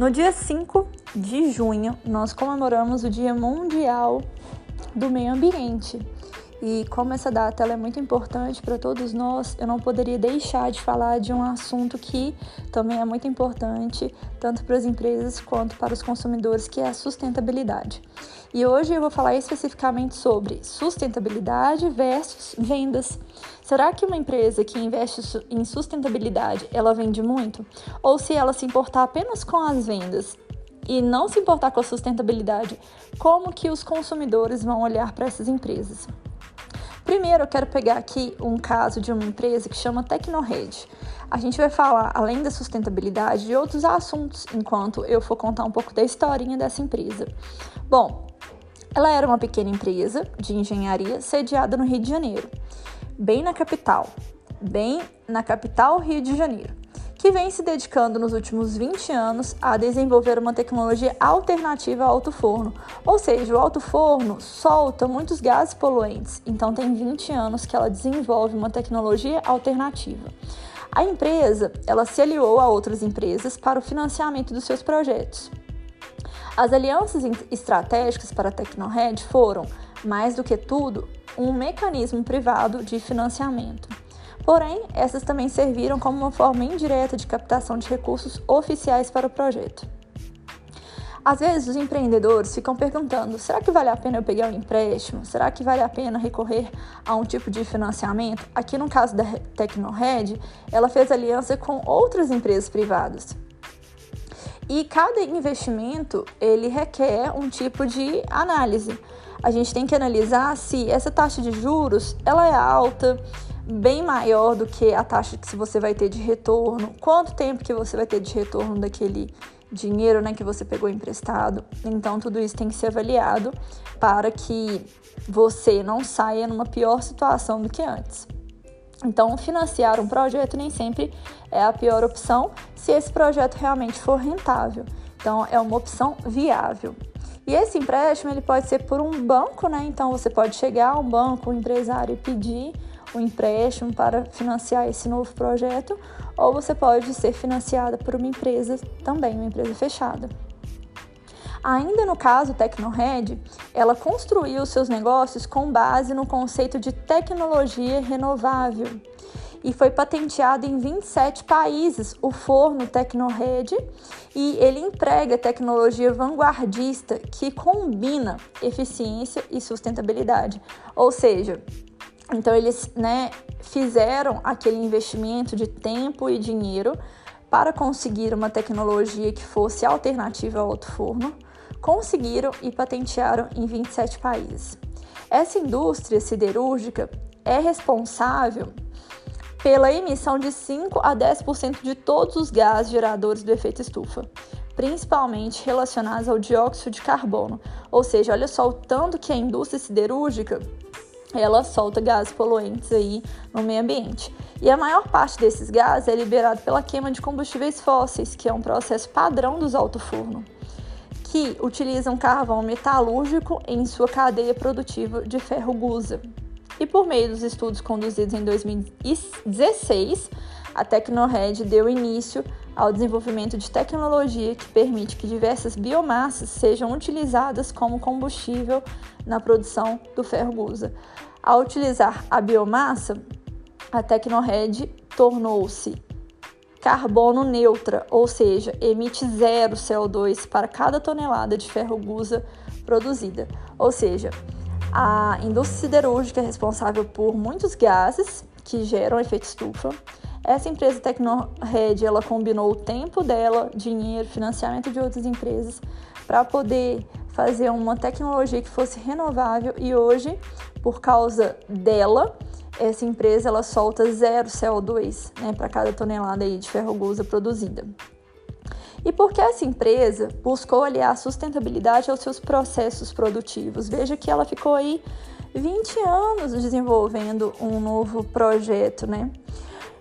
No dia 5 de junho, nós comemoramos o Dia Mundial do Meio Ambiente. E como essa data é muito importante para todos nós, eu não poderia deixar de falar de um assunto que também é muito importante, tanto para as empresas quanto para os consumidores, que é a sustentabilidade. E hoje eu vou falar especificamente sobre sustentabilidade versus vendas. Será que uma empresa que investe em sustentabilidade, ela vende muito? Ou se ela se importar apenas com as vendas e não se importar com a sustentabilidade, como que os consumidores vão olhar para essas empresas? Primeiro, eu quero pegar aqui um caso de uma empresa que chama Tecnored. A gente vai falar, além da sustentabilidade, de outros assuntos, enquanto eu for contar um pouco da historinha dessa empresa. Bom, ela era uma pequena empresa de engenharia sediada no Rio de Janeiro, bem na capital, bem na capital Rio de Janeiro que vem se dedicando nos últimos 20 anos a desenvolver uma tecnologia alternativa ao alto forno. Ou seja, o alto forno solta muitos gases poluentes, então tem 20 anos que ela desenvolve uma tecnologia alternativa. A empresa, ela se aliou a outras empresas para o financiamento dos seus projetos. As alianças estratégicas para a Tecnored foram, mais do que tudo, um mecanismo privado de financiamento. Porém, essas também serviram como uma forma indireta de captação de recursos oficiais para o projeto. Às vezes, os empreendedores ficam perguntando: será que vale a pena eu pegar um empréstimo? Será que vale a pena recorrer a um tipo de financiamento? Aqui no caso da Tecnored, ela fez aliança com outras empresas privadas. E cada investimento ele requer um tipo de análise. A gente tem que analisar se essa taxa de juros ela é alta, bem maior do que a taxa que você vai ter de retorno, quanto tempo que você vai ter de retorno daquele dinheiro né, que você pegou emprestado. Então, tudo isso tem que ser avaliado para que você não saia numa pior situação do que antes. Então, financiar um projeto nem sempre é a pior opção se esse projeto realmente for rentável. Então, é uma opção viável. E esse empréstimo ele pode ser por um banco, né? Então, você pode chegar a um banco, um empresário e pedir um empréstimo para financiar esse novo projeto, ou você pode ser financiada por uma empresa também, uma empresa fechada. Ainda no caso Tecnored, ela construiu seus negócios com base no conceito de tecnologia renovável e foi patenteado em 27 países o forno Tecnored e ele emprega tecnologia vanguardista que combina eficiência e sustentabilidade. Ou seja, então eles né, fizeram aquele investimento de tempo e dinheiro para conseguir uma tecnologia que fosse alternativa ao alto forno, conseguiram e patentearam em 27 países. Essa indústria siderúrgica é responsável pela emissão de 5 a 10% de todos os gases geradores do efeito estufa, principalmente relacionados ao dióxido de carbono. Ou seja, olha só o tanto que a indústria siderúrgica ela solta gases poluentes aí no meio ambiente. E a maior parte desses gases é liberado pela queima de combustíveis fósseis, que é um processo padrão dos alto-forno, que utilizam carvão metalúrgico em sua cadeia produtiva de ferro-gusa. E por meio dos estudos conduzidos em 2016, a Tecnored deu início ao desenvolvimento de tecnologia que permite que diversas biomassas sejam utilizadas como combustível na produção do ferro gusa. Ao utilizar a biomassa, a Tecnored tornou-se carbono neutra, ou seja, emite zero CO2 para cada tonelada de ferro gusa produzida. Ou seja, a indústria siderúrgica é responsável por muitos gases que geram efeito estufa, essa empresa Tecnored, ela combinou o tempo dela, dinheiro, financiamento de outras empresas para poder fazer uma tecnologia que fosse renovável e hoje, por causa dela, essa empresa ela solta zero CO2 né, para cada tonelada aí de ferrogusa produzida. E por que essa empresa buscou aliar a sustentabilidade aos seus processos produtivos? Veja que ela ficou aí 20 anos desenvolvendo um novo projeto, né?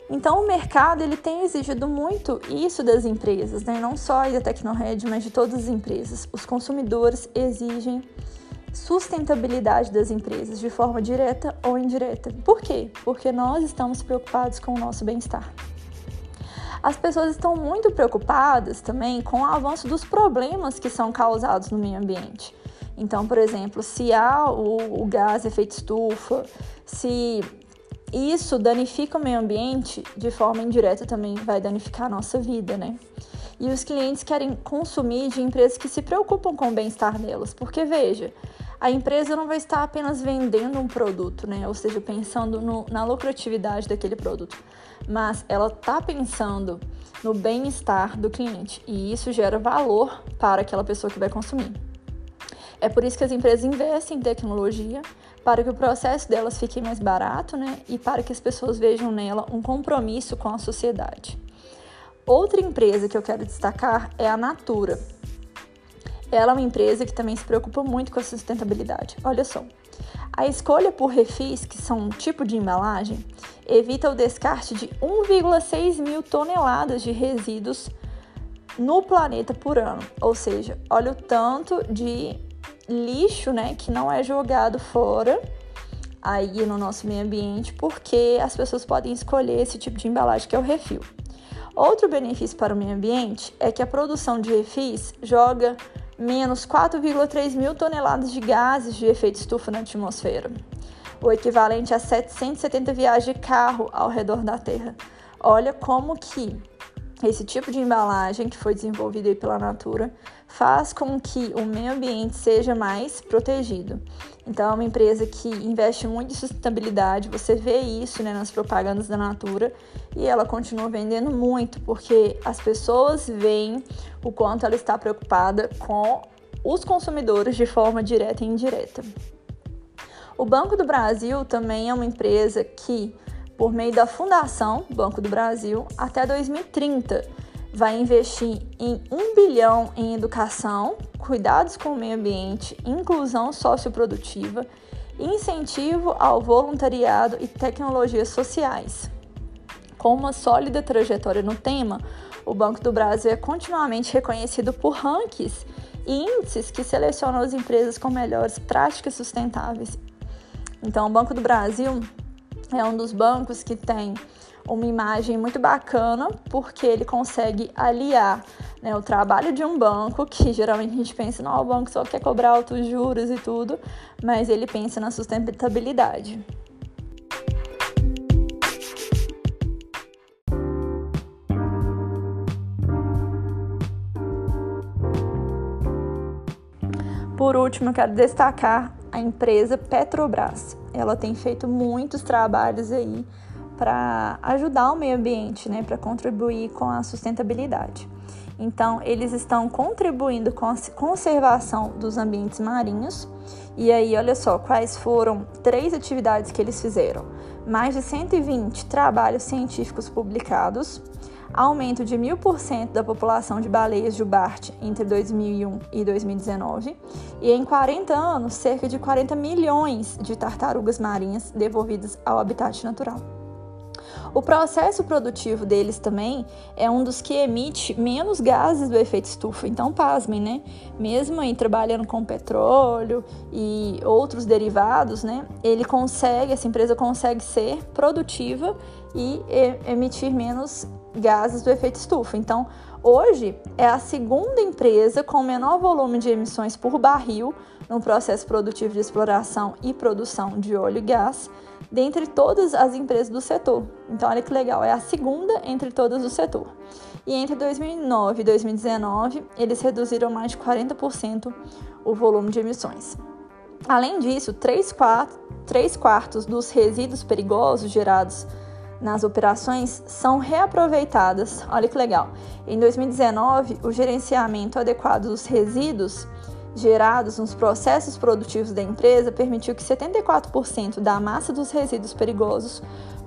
Então o mercado ele tem exigido muito isso das empresas, né? não só da Tecnored, mas de todas as empresas. Os consumidores exigem sustentabilidade das empresas de forma direta ou indireta. Por quê? Porque nós estamos preocupados com o nosso bem-estar. As pessoas estão muito preocupadas também com o avanço dos problemas que são causados no meio ambiente. Então, por exemplo, se há o, o gás efeito estufa, se isso danifica o meio ambiente, de forma indireta também vai danificar a nossa vida, né? E os clientes querem consumir de empresas que se preocupam com o bem-estar delas, porque veja, a empresa não vai estar apenas vendendo um produto, né? Ou seja, pensando no, na lucratividade daquele produto, mas ela está pensando no bem-estar do cliente e isso gera valor para aquela pessoa que vai consumir. É por isso que as empresas investem em tecnologia para que o processo delas fique mais barato, né? E para que as pessoas vejam nela um compromisso com a sociedade. Outra empresa que eu quero destacar é a Natura. Ela é uma empresa que também se preocupa muito com a sustentabilidade. Olha só. A escolha por refis, que são um tipo de embalagem, evita o descarte de 1,6 mil toneladas de resíduos no planeta por ano. Ou seja, olha o tanto de lixo, né, que não é jogado fora aí no nosso meio ambiente, porque as pessoas podem escolher esse tipo de embalagem que é o refil. Outro benefício para o meio ambiente é que a produção de refis joga menos 4,3 mil toneladas de gases de efeito estufa na atmosfera, o equivalente a 770 viagens de carro ao redor da Terra. Olha como que esse tipo de embalagem que foi desenvolvida pela Natura faz com que o meio ambiente seja mais protegido. Então, é uma empresa que investe muito em sustentabilidade, você vê isso né, nas propagandas da Natura e ela continua vendendo muito porque as pessoas veem o quanto ela está preocupada com os consumidores de forma direta e indireta. O Banco do Brasil também é uma empresa que, por meio da Fundação Banco do Brasil, até 2030 vai investir em um bilhão em educação, cuidados com o meio ambiente, inclusão socioprodutiva, incentivo ao voluntariado e tecnologias sociais. Com uma sólida trajetória no tema, o Banco do Brasil é continuamente reconhecido por rankings e índices que selecionam as empresas com melhores práticas sustentáveis. Então, o Banco do Brasil é um dos bancos que tem uma imagem muito bacana, porque ele consegue aliar né, o trabalho de um banco, que geralmente a gente pensa, não, o banco só quer cobrar altos juros e tudo, mas ele pensa na sustentabilidade. Por último, eu quero destacar a empresa Petrobras. Ela tem feito muitos trabalhos aí para ajudar o meio ambiente, né, para contribuir com a sustentabilidade. Então, eles estão contribuindo com a conservação dos ambientes marinhos. E aí, olha só, quais foram três atividades que eles fizeram: mais de 120 trabalhos científicos publicados, aumento de 1000% da população de baleias de Bart entre 2001 e 2019, e em 40 anos, cerca de 40 milhões de tartarugas marinhas devolvidas ao habitat natural. O processo produtivo deles também é um dos que emite menos gases do efeito estufa. Então, pasmem, né? Mesmo aí trabalhando com petróleo e outros derivados, né? Ele consegue, essa empresa consegue ser produtiva e emitir menos gases do efeito estufa. Então, hoje é a segunda empresa com menor volume de emissões por barril no processo produtivo de exploração e produção de óleo e gás dentre todas as empresas do setor. Então, olha que legal, é a segunda entre todas do setor. E entre 2009 e 2019, eles reduziram mais de 40% o volume de emissões. Além disso, 3 quartos, 3 quartos dos resíduos perigosos gerados nas operações são reaproveitadas. Olha que legal. Em 2019, o gerenciamento adequado dos resíduos gerados nos processos produtivos da empresa permitiu que 74% da massa dos resíduos perigosos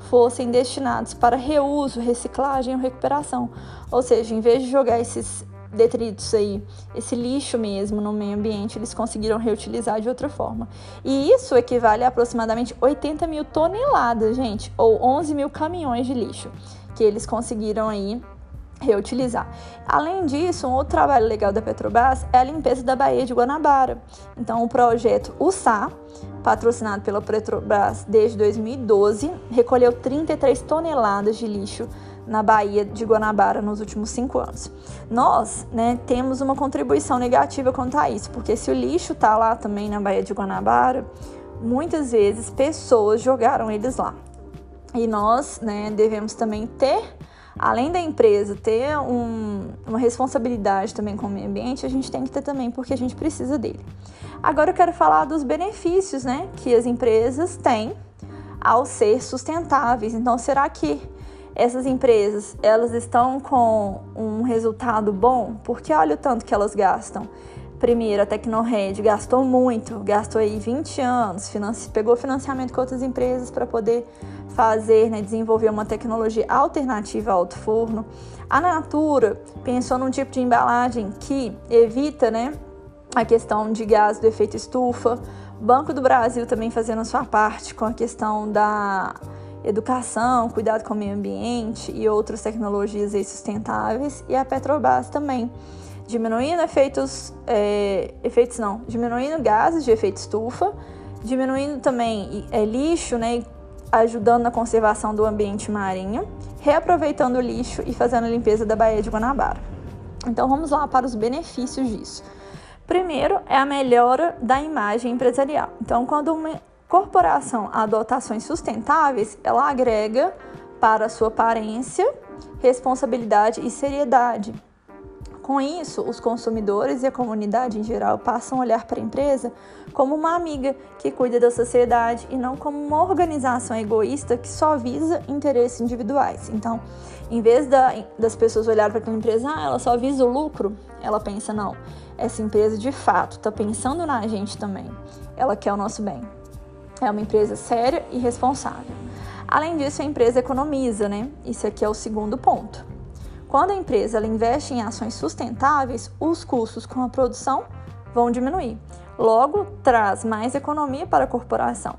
fossem destinados para reuso, reciclagem ou recuperação. Ou seja, em vez de jogar esses detritos aí, esse lixo mesmo no meio ambiente, eles conseguiram reutilizar de outra forma. E isso equivale a aproximadamente 80 mil toneladas, gente, ou 11 mil caminhões de lixo que eles conseguiram aí reutilizar. Além disso, um outro trabalho legal da Petrobras é a limpeza da Baía de Guanabara. Então, o projeto USA, patrocinado pela Petrobras desde 2012, recolheu 33 toneladas de lixo na Baía de Guanabara nos últimos cinco anos. Nós, né, temos uma contribuição negativa quanto a isso, porque se o lixo está lá também na Baía de Guanabara, muitas vezes pessoas jogaram eles lá. E nós, né, devemos também ter além da empresa ter um, uma responsabilidade também com o meio ambiente, a gente tem que ter também porque a gente precisa dele. Agora eu quero falar dos benefícios né, que as empresas têm ao ser sustentáveis. Então, será que essas empresas elas estão com um resultado bom? Porque olha o tanto que elas gastam. Primeiro, a Tecnored gastou muito, gastou aí 20 anos, pegou financiamento com outras empresas para poder fazer, né, desenvolver uma tecnologia alternativa ao alto forno. A Natura pensou num tipo de embalagem que evita, né, a questão de gás do efeito estufa. Banco do Brasil também fazendo a sua parte com a questão da educação, cuidado com o meio ambiente e outras tecnologias sustentáveis. E a Petrobras também diminuindo efeitos, é, efeitos não, diminuindo gases de efeito estufa, diminuindo também é, lixo, né, ajudando na conservação do ambiente marinho, reaproveitando o lixo e fazendo a limpeza da Baía de Guanabara. Então vamos lá para os benefícios disso. Primeiro é a melhora da imagem empresarial. Então, quando uma corporação adota ações sustentáveis, ela agrega para a sua aparência, responsabilidade e seriedade. Com isso, os consumidores e a comunidade em geral passam a olhar para a empresa como uma amiga que cuida da sociedade e não como uma organização egoísta que só visa interesses individuais. Então, em vez da, das pessoas olharem para aquela empresa, ah, ela só visa o lucro, ela pensa, não, essa empresa de fato está pensando na gente também, ela quer o nosso bem. É uma empresa séria e responsável. Além disso, a empresa economiza, né? Isso aqui é o segundo ponto. Quando a empresa investe em ações sustentáveis, os custos com a produção vão diminuir. Logo, traz mais economia para a corporação.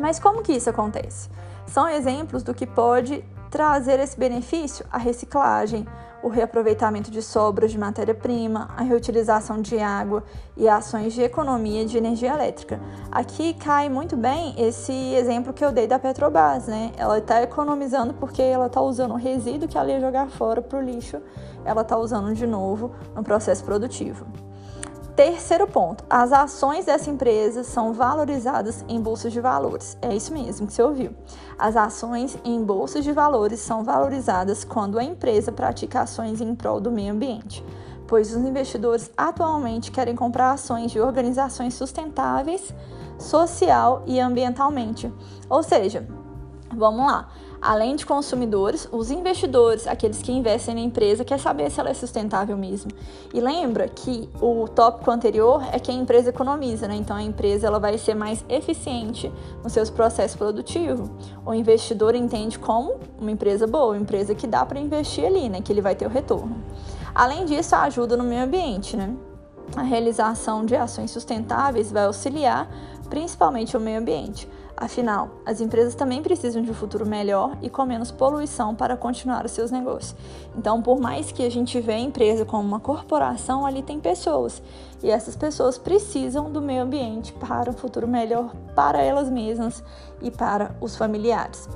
Mas como que isso acontece? São exemplos do que pode trazer esse benefício a reciclagem, o reaproveitamento de sobras de matéria-prima, a reutilização de água e ações de economia de energia elétrica. Aqui cai muito bem esse exemplo que eu dei da Petrobras, né? Ela está economizando porque ela está usando o resíduo que ela ia jogar fora para o lixo, ela está usando de novo no processo produtivo. Terceiro ponto, as ações dessa empresa são valorizadas em bolsas de valores. É isso mesmo que você ouviu. As ações em bolsas de valores são valorizadas quando a empresa pratica ações em prol do meio ambiente, pois os investidores atualmente querem comprar ações de organizações sustentáveis, social e ambientalmente. Ou seja, vamos lá. Além de consumidores, os investidores, aqueles que investem na empresa, quer saber se ela é sustentável mesmo. E lembra que o tópico anterior é que a empresa economiza, né? Então a empresa ela vai ser mais eficiente nos seus processos produtivos. O investidor entende como uma empresa boa, uma empresa que dá para investir ali, né? Que ele vai ter o retorno. Além disso, ajuda no meio ambiente, né? A realização de ações sustentáveis vai auxiliar principalmente o meio ambiente. Afinal, as empresas também precisam de um futuro melhor e com menos poluição para continuar os seus negócios. Então, por mais que a gente vê a empresa como uma corporação, ali tem pessoas. E essas pessoas precisam do meio ambiente para um futuro melhor para elas mesmas e para os familiares.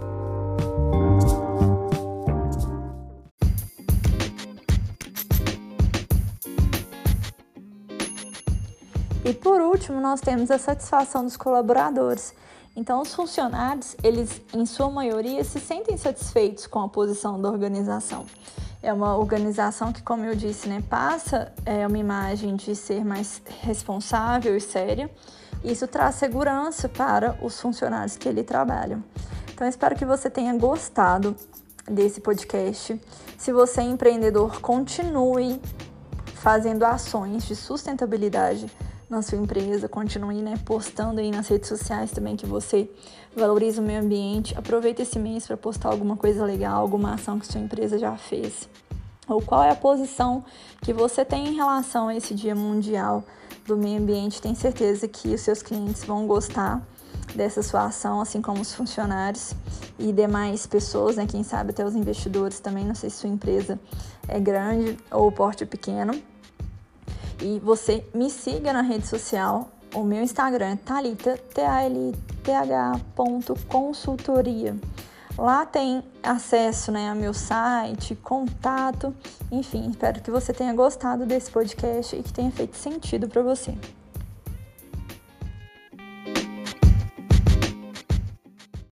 E por último, nós temos a satisfação dos colaboradores. Então, os funcionários, eles, em sua maioria, se sentem satisfeitos com a posição da organização. É uma organização que, como eu disse, né, passa é, uma imagem de ser mais responsável e séria. Isso traz segurança para os funcionários que ali trabalham. Então, espero que você tenha gostado desse podcast. Se você é empreendedor, continue fazendo ações de sustentabilidade na sua empresa, continue né, postando aí nas redes sociais também que você valoriza o meio ambiente. Aproveita esse mês para postar alguma coisa legal, alguma ação que sua empresa já fez. Ou qual é a posição que você tem em relação a esse Dia Mundial do Meio Ambiente. Tenho certeza que os seus clientes vão gostar dessa sua ação, assim como os funcionários e demais pessoas, né? Quem sabe até os investidores também, não sei se sua empresa é grande ou porte pequeno. E você me siga na rede social. O meu Instagram é consultoria. Lá tem acesso né, ao meu site, contato, enfim, espero que você tenha gostado desse podcast e que tenha feito sentido para você.